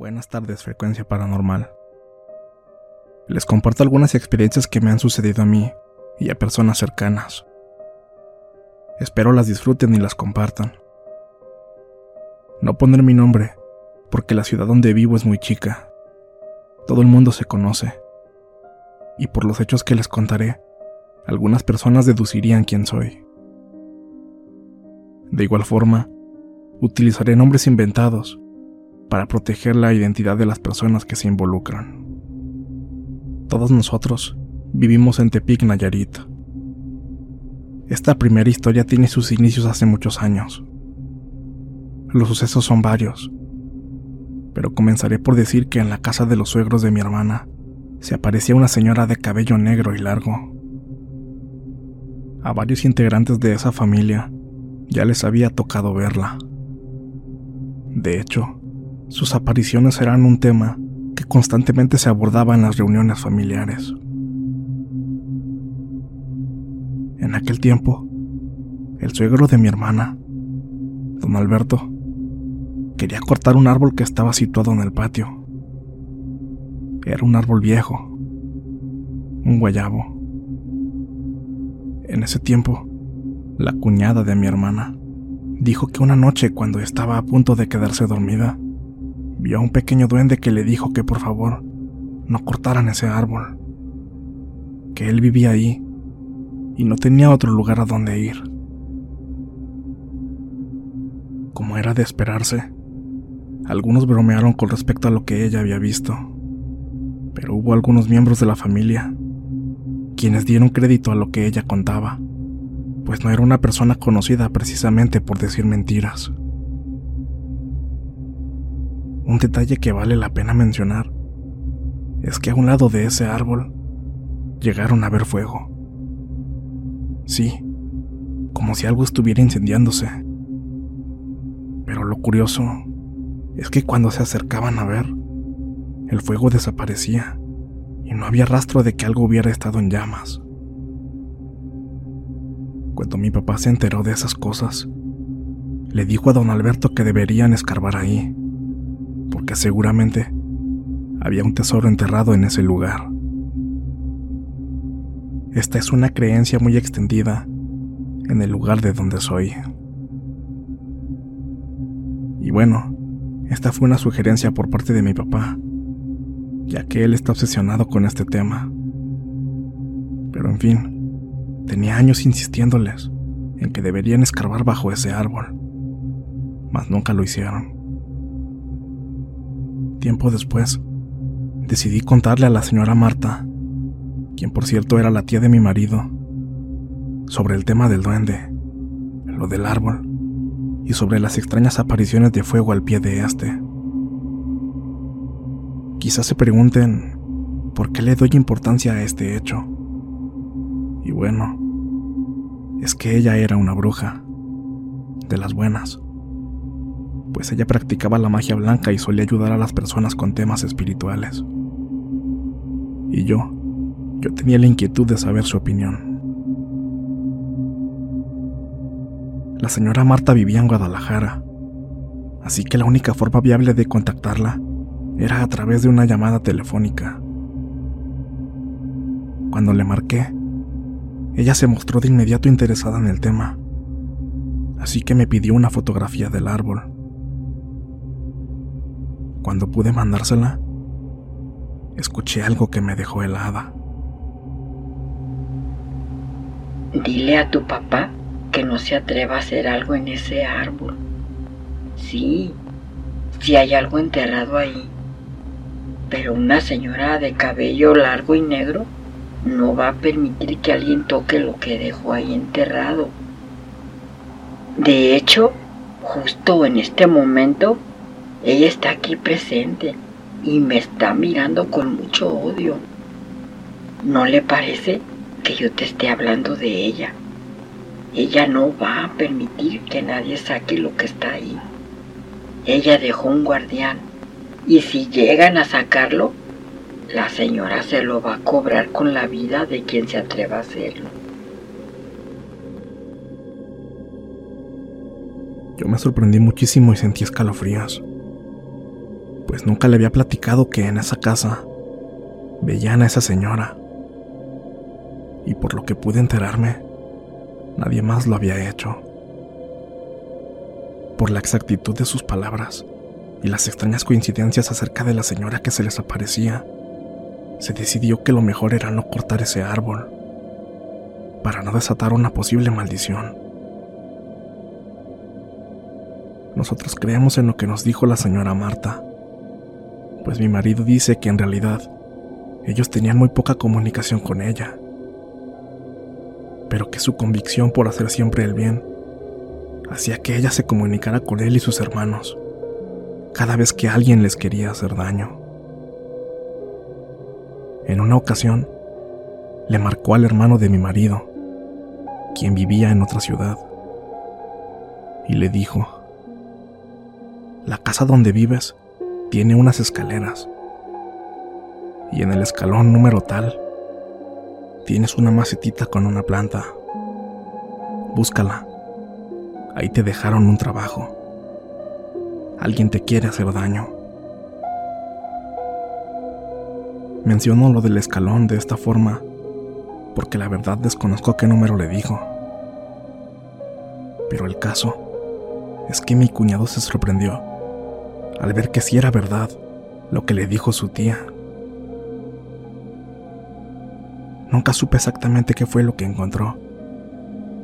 Buenas tardes, Frecuencia Paranormal. Les comparto algunas experiencias que me han sucedido a mí y a personas cercanas. Espero las disfruten y las compartan. No poner mi nombre, porque la ciudad donde vivo es muy chica. Todo el mundo se conoce. Y por los hechos que les contaré, algunas personas deducirían quién soy. De igual forma, utilizaré nombres inventados para proteger la identidad de las personas que se involucran. Todos nosotros vivimos en Tepic, Nayarit. Esta primera historia tiene sus inicios hace muchos años. Los sucesos son varios, pero comenzaré por decir que en la casa de los suegros de mi hermana se aparecía una señora de cabello negro y largo. A varios integrantes de esa familia ya les había tocado verla. De hecho, sus apariciones eran un tema que constantemente se abordaba en las reuniones familiares. En aquel tiempo, el suegro de mi hermana, don Alberto, quería cortar un árbol que estaba situado en el patio. Era un árbol viejo, un guayabo. En ese tiempo, la cuñada de mi hermana dijo que una noche cuando estaba a punto de quedarse dormida, vio a un pequeño duende que le dijo que por favor no cortaran ese árbol, que él vivía ahí y no tenía otro lugar a donde ir. Como era de esperarse, algunos bromearon con respecto a lo que ella había visto, pero hubo algunos miembros de la familia quienes dieron crédito a lo que ella contaba, pues no era una persona conocida precisamente por decir mentiras. Un detalle que vale la pena mencionar es que a un lado de ese árbol llegaron a ver fuego. Sí, como si algo estuviera incendiándose. Pero lo curioso es que cuando se acercaban a ver, el fuego desaparecía y no había rastro de que algo hubiera estado en llamas. Cuando mi papá se enteró de esas cosas, le dijo a don Alberto que deberían escarbar ahí, porque seguramente había un tesoro enterrado en ese lugar. Esta es una creencia muy extendida en el lugar de donde soy. Y bueno, esta fue una sugerencia por parte de mi papá, ya que él está obsesionado con este tema. Pero en fin, tenía años insistiéndoles en que deberían escarbar bajo ese árbol, mas nunca lo hicieron. Tiempo después, decidí contarle a la señora Marta, quien por cierto era la tía de mi marido, sobre el tema del duende, lo del árbol y sobre las extrañas apariciones de fuego al pie de este. Quizás se pregunten por qué le doy importancia a este hecho. Y bueno, es que ella era una bruja, de las buenas. Pues ella practicaba la magia blanca y solía ayudar a las personas con temas espirituales. Y yo, yo tenía la inquietud de saber su opinión. La señora Marta vivía en Guadalajara, así que la única forma viable de contactarla era a través de una llamada telefónica. Cuando le marqué, ella se mostró de inmediato interesada en el tema, así que me pidió una fotografía del árbol. Cuando pude mandársela, escuché algo que me dejó helada. Dile a tu papá que no se atreva a hacer algo en ese árbol. Sí, si hay algo enterrado ahí. Pero una señora de cabello largo y negro no va a permitir que alguien toque lo que dejó ahí enterrado. De hecho, justo en este momento, ella está aquí presente y me está mirando con mucho odio. ¿No le parece que yo te esté hablando de ella? Ella no va a permitir que nadie saque lo que está ahí. Ella dejó un guardián y si llegan a sacarlo, la señora se lo va a cobrar con la vida de quien se atreva a hacerlo. Yo me sorprendí muchísimo y sentí escalofríos, pues nunca le había platicado que en esa casa veían a esa señora. Y por lo que pude enterarme, Nadie más lo había hecho. Por la exactitud de sus palabras y las extrañas coincidencias acerca de la señora que se les aparecía, se decidió que lo mejor era no cortar ese árbol, para no desatar una posible maldición. Nosotros creemos en lo que nos dijo la señora Marta, pues mi marido dice que en realidad ellos tenían muy poca comunicación con ella pero que su convicción por hacer siempre el bien hacía que ella se comunicara con él y sus hermanos cada vez que alguien les quería hacer daño. En una ocasión, le marcó al hermano de mi marido, quien vivía en otra ciudad, y le dijo, la casa donde vives tiene unas escaleras, y en el escalón número tal Tienes una macetita con una planta. Búscala. Ahí te dejaron un trabajo. Alguien te quiere hacer daño. Menciono lo del escalón de esta forma porque la verdad desconozco qué número le dijo. Pero el caso es que mi cuñado se sorprendió al ver que sí era verdad lo que le dijo su tía. Nunca supe exactamente qué fue lo que encontró,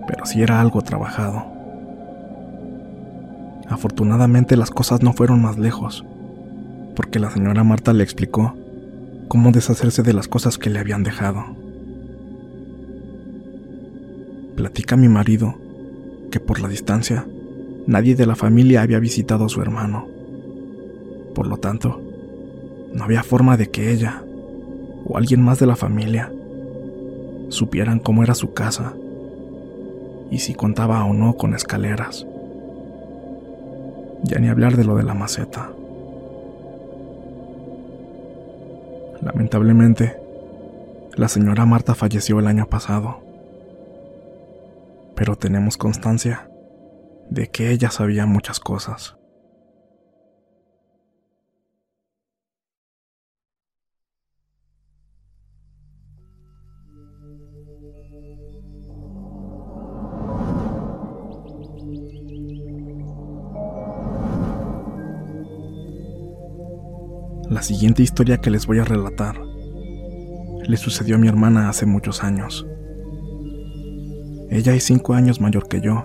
pero sí era algo trabajado. Afortunadamente las cosas no fueron más lejos, porque la señora Marta le explicó cómo deshacerse de las cosas que le habían dejado. Platica mi marido que por la distancia nadie de la familia había visitado a su hermano. Por lo tanto, no había forma de que ella o alguien más de la familia supieran cómo era su casa y si contaba o no con escaleras. Ya ni hablar de lo de la maceta. Lamentablemente, la señora Marta falleció el año pasado, pero tenemos constancia de que ella sabía muchas cosas. La siguiente historia que les voy a relatar le sucedió a mi hermana hace muchos años. Ella es cinco años mayor que yo,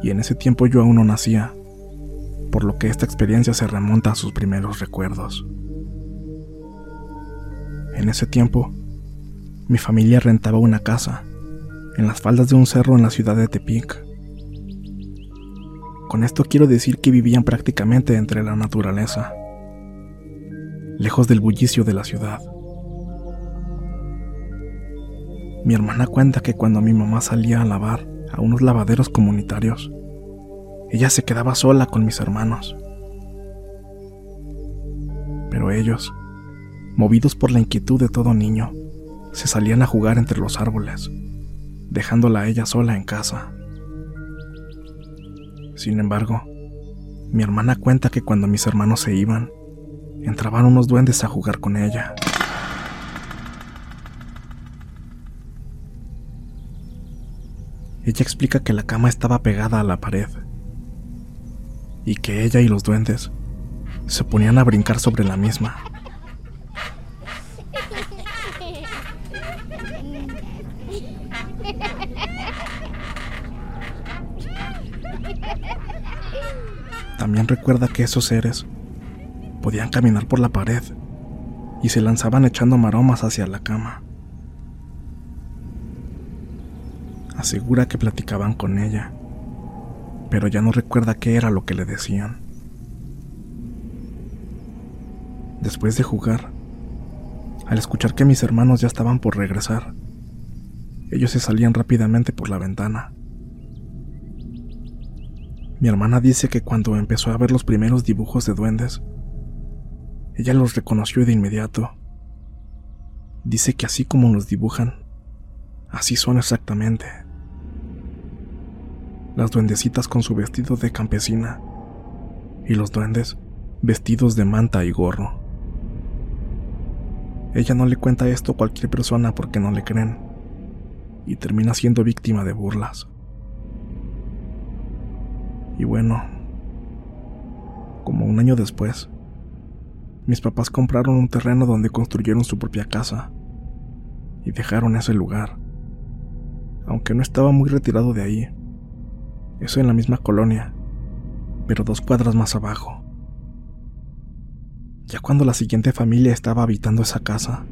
y en ese tiempo yo aún no nacía, por lo que esta experiencia se remonta a sus primeros recuerdos. En ese tiempo, mi familia rentaba una casa en las faldas de un cerro en la ciudad de Tepic. Con esto quiero decir que vivían prácticamente entre la naturaleza lejos del bullicio de la ciudad. Mi hermana cuenta que cuando mi mamá salía a lavar a unos lavaderos comunitarios, ella se quedaba sola con mis hermanos. Pero ellos, movidos por la inquietud de todo niño, se salían a jugar entre los árboles, dejándola a ella sola en casa. Sin embargo, mi hermana cuenta que cuando mis hermanos se iban, entraban unos duendes a jugar con ella. Ella explica que la cama estaba pegada a la pared y que ella y los duendes se ponían a brincar sobre la misma. También recuerda que esos seres podían caminar por la pared y se lanzaban echando maromas hacia la cama. Asegura que platicaban con ella, pero ya no recuerda qué era lo que le decían. Después de jugar, al escuchar que mis hermanos ya estaban por regresar, ellos se salían rápidamente por la ventana. Mi hermana dice que cuando empezó a ver los primeros dibujos de duendes, ella los reconoció de inmediato. Dice que así como los dibujan, así son exactamente. Las duendecitas con su vestido de campesina y los duendes vestidos de manta y gorro. Ella no le cuenta esto a cualquier persona porque no le creen y termina siendo víctima de burlas. Y bueno, como un año después, mis papás compraron un terreno donde construyeron su propia casa y dejaron ese lugar, aunque no estaba muy retirado de ahí. Eso en la misma colonia, pero dos cuadras más abajo. Ya cuando la siguiente familia estaba habitando esa casa,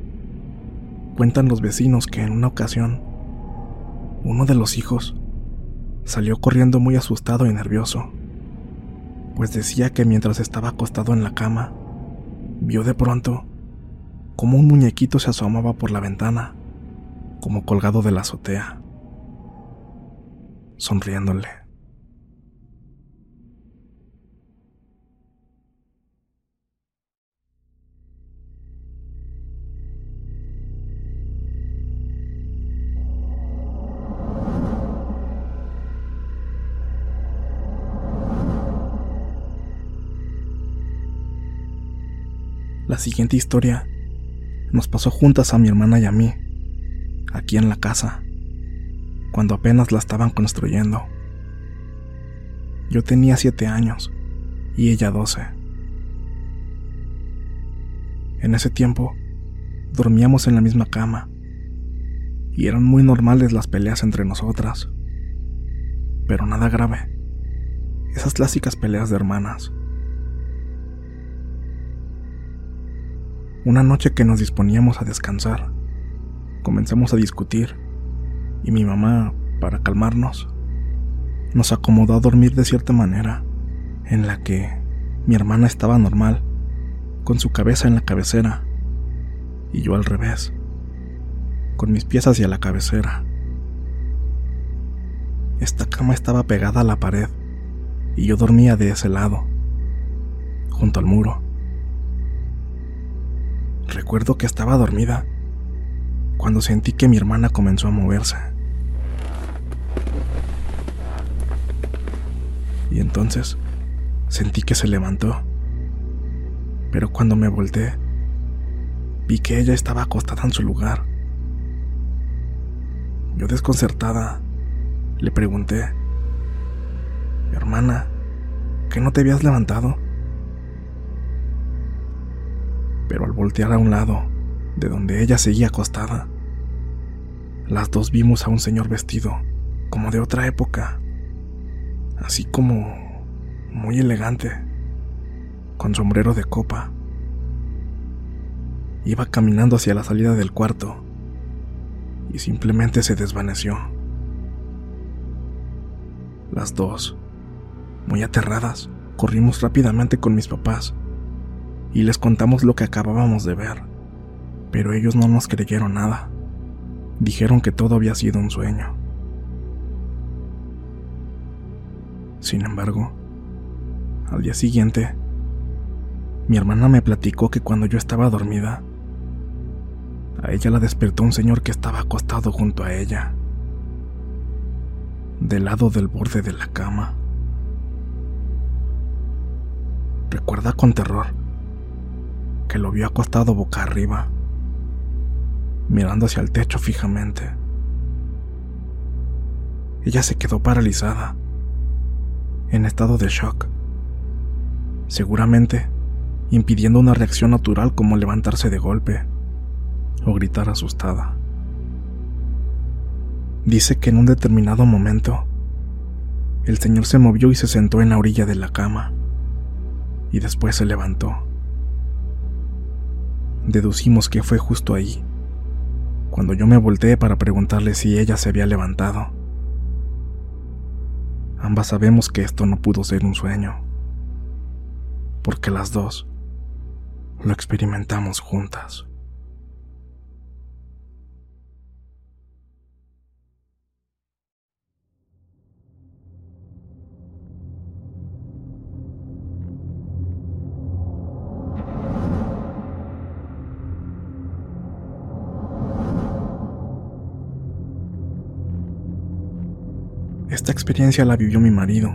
cuentan los vecinos que en una ocasión, uno de los hijos salió corriendo muy asustado y nervioso, pues decía que mientras estaba acostado en la cama, vio de pronto como un muñequito se asomaba por la ventana, como colgado de la azotea, sonriéndole. La siguiente historia nos pasó juntas a mi hermana y a mí, aquí en la casa, cuando apenas la estaban construyendo. Yo tenía siete años y ella doce. En ese tiempo, dormíamos en la misma cama y eran muy normales las peleas entre nosotras, pero nada grave. Esas clásicas peleas de hermanas. Una noche que nos disponíamos a descansar, comenzamos a discutir y mi mamá, para calmarnos, nos acomodó a dormir de cierta manera, en la que mi hermana estaba normal, con su cabeza en la cabecera, y yo al revés, con mis pies hacia la cabecera. Esta cama estaba pegada a la pared y yo dormía de ese lado, junto al muro. Recuerdo que estaba dormida cuando sentí que mi hermana comenzó a moverse. Y entonces sentí que se levantó. Pero cuando me volteé, vi que ella estaba acostada en su lugar. Yo desconcertada, le pregunté, hermana, ¿que no te habías levantado? Pero al voltear a un lado, de donde ella seguía acostada, las dos vimos a un señor vestido como de otra época, así como muy elegante, con sombrero de copa. Iba caminando hacia la salida del cuarto y simplemente se desvaneció. Las dos, muy aterradas, corrimos rápidamente con mis papás y les contamos lo que acabábamos de ver, pero ellos no nos creyeron nada. Dijeron que todo había sido un sueño. Sin embargo, al día siguiente, mi hermana me platicó que cuando yo estaba dormida, a ella la despertó un señor que estaba acostado junto a ella, del lado del borde de la cama. Recuerda con terror que lo vio acostado boca arriba, mirando hacia el techo fijamente. Ella se quedó paralizada, en estado de shock, seguramente impidiendo una reacción natural como levantarse de golpe o gritar asustada. Dice que en un determinado momento, el señor se movió y se sentó en la orilla de la cama, y después se levantó. Deducimos que fue justo ahí, cuando yo me volteé para preguntarle si ella se había levantado. Ambas sabemos que esto no pudo ser un sueño, porque las dos lo experimentamos juntas. Esta experiencia la vivió mi marido.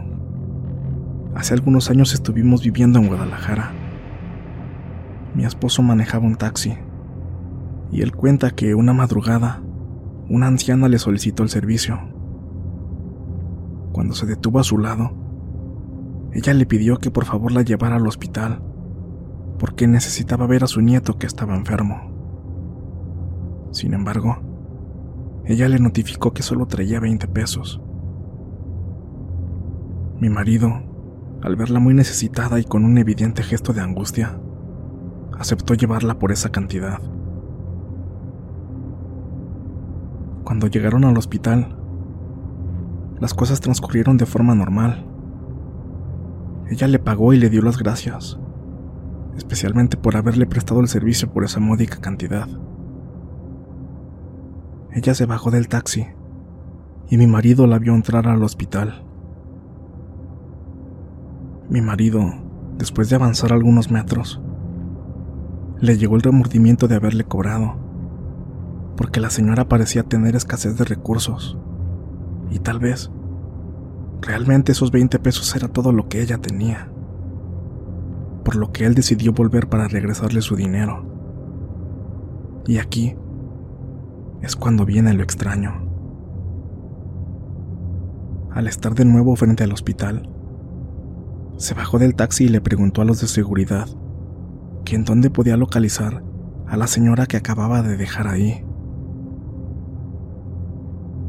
Hace algunos años estuvimos viviendo en Guadalajara. Mi esposo manejaba un taxi y él cuenta que una madrugada una anciana le solicitó el servicio. Cuando se detuvo a su lado, ella le pidió que por favor la llevara al hospital porque necesitaba ver a su nieto que estaba enfermo. Sin embargo, ella le notificó que solo traía 20 pesos. Mi marido, al verla muy necesitada y con un evidente gesto de angustia, aceptó llevarla por esa cantidad. Cuando llegaron al hospital, las cosas transcurrieron de forma normal. Ella le pagó y le dio las gracias, especialmente por haberle prestado el servicio por esa módica cantidad. Ella se bajó del taxi y mi marido la vio entrar al hospital. Mi marido, después de avanzar algunos metros, le llegó el remordimiento de haberle cobrado, porque la señora parecía tener escasez de recursos, y tal vez, realmente esos 20 pesos era todo lo que ella tenía, por lo que él decidió volver para regresarle su dinero. Y aquí es cuando viene lo extraño. Al estar de nuevo frente al hospital, se bajó del taxi y le preguntó a los de seguridad que en dónde podía localizar a la señora que acababa de dejar ahí.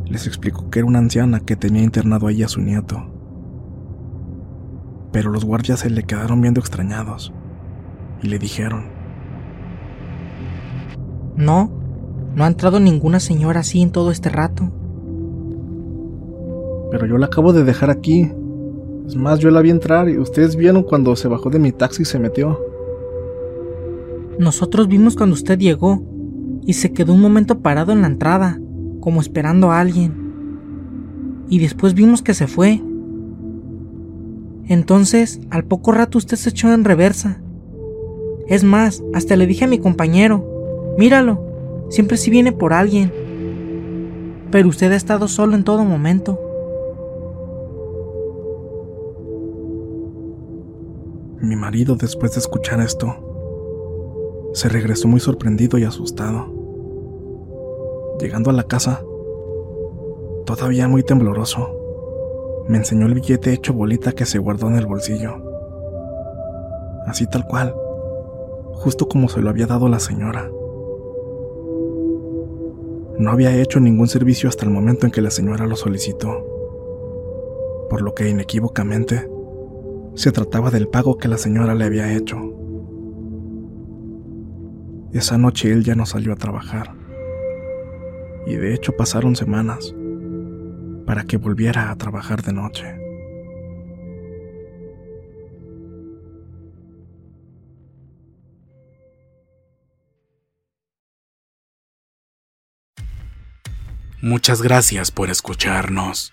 Les explicó que era una anciana que tenía internado ahí a su nieto. Pero los guardias se le quedaron viendo extrañados y le dijeron, No, no ha entrado ninguna señora así en todo este rato. Pero yo la acabo de dejar aquí, es más, yo la vi entrar y ustedes vieron cuando se bajó de mi taxi y se metió. Nosotros vimos cuando usted llegó y se quedó un momento parado en la entrada, como esperando a alguien. Y después vimos que se fue. Entonces, al poco rato usted se echó en reversa. Es más, hasta le dije a mi compañero, míralo, siempre sí viene por alguien. Pero usted ha estado solo en todo momento. Mi marido, después de escuchar esto, se regresó muy sorprendido y asustado. Llegando a la casa, todavía muy tembloroso, me enseñó el billete hecho bolita que se guardó en el bolsillo. Así tal cual, justo como se lo había dado la señora. No había hecho ningún servicio hasta el momento en que la señora lo solicitó, por lo que inequívocamente se trataba del pago que la señora le había hecho. Esa noche él ya no salió a trabajar. Y de hecho pasaron semanas para que volviera a trabajar de noche. Muchas gracias por escucharnos.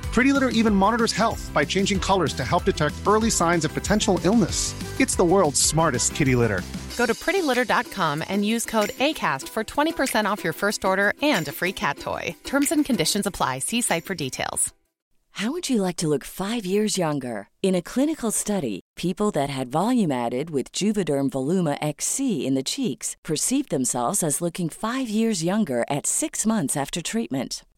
Pretty Litter even monitors health by changing colors to help detect early signs of potential illness. It's the world's smartest kitty litter. Go to prettylitter.com and use code ACAST for 20% off your first order and a free cat toy. Terms and conditions apply. See site for details. How would you like to look five years younger? In a clinical study, people that had volume added with Juvederm Voluma XC in the cheeks perceived themselves as looking five years younger at six months after treatment.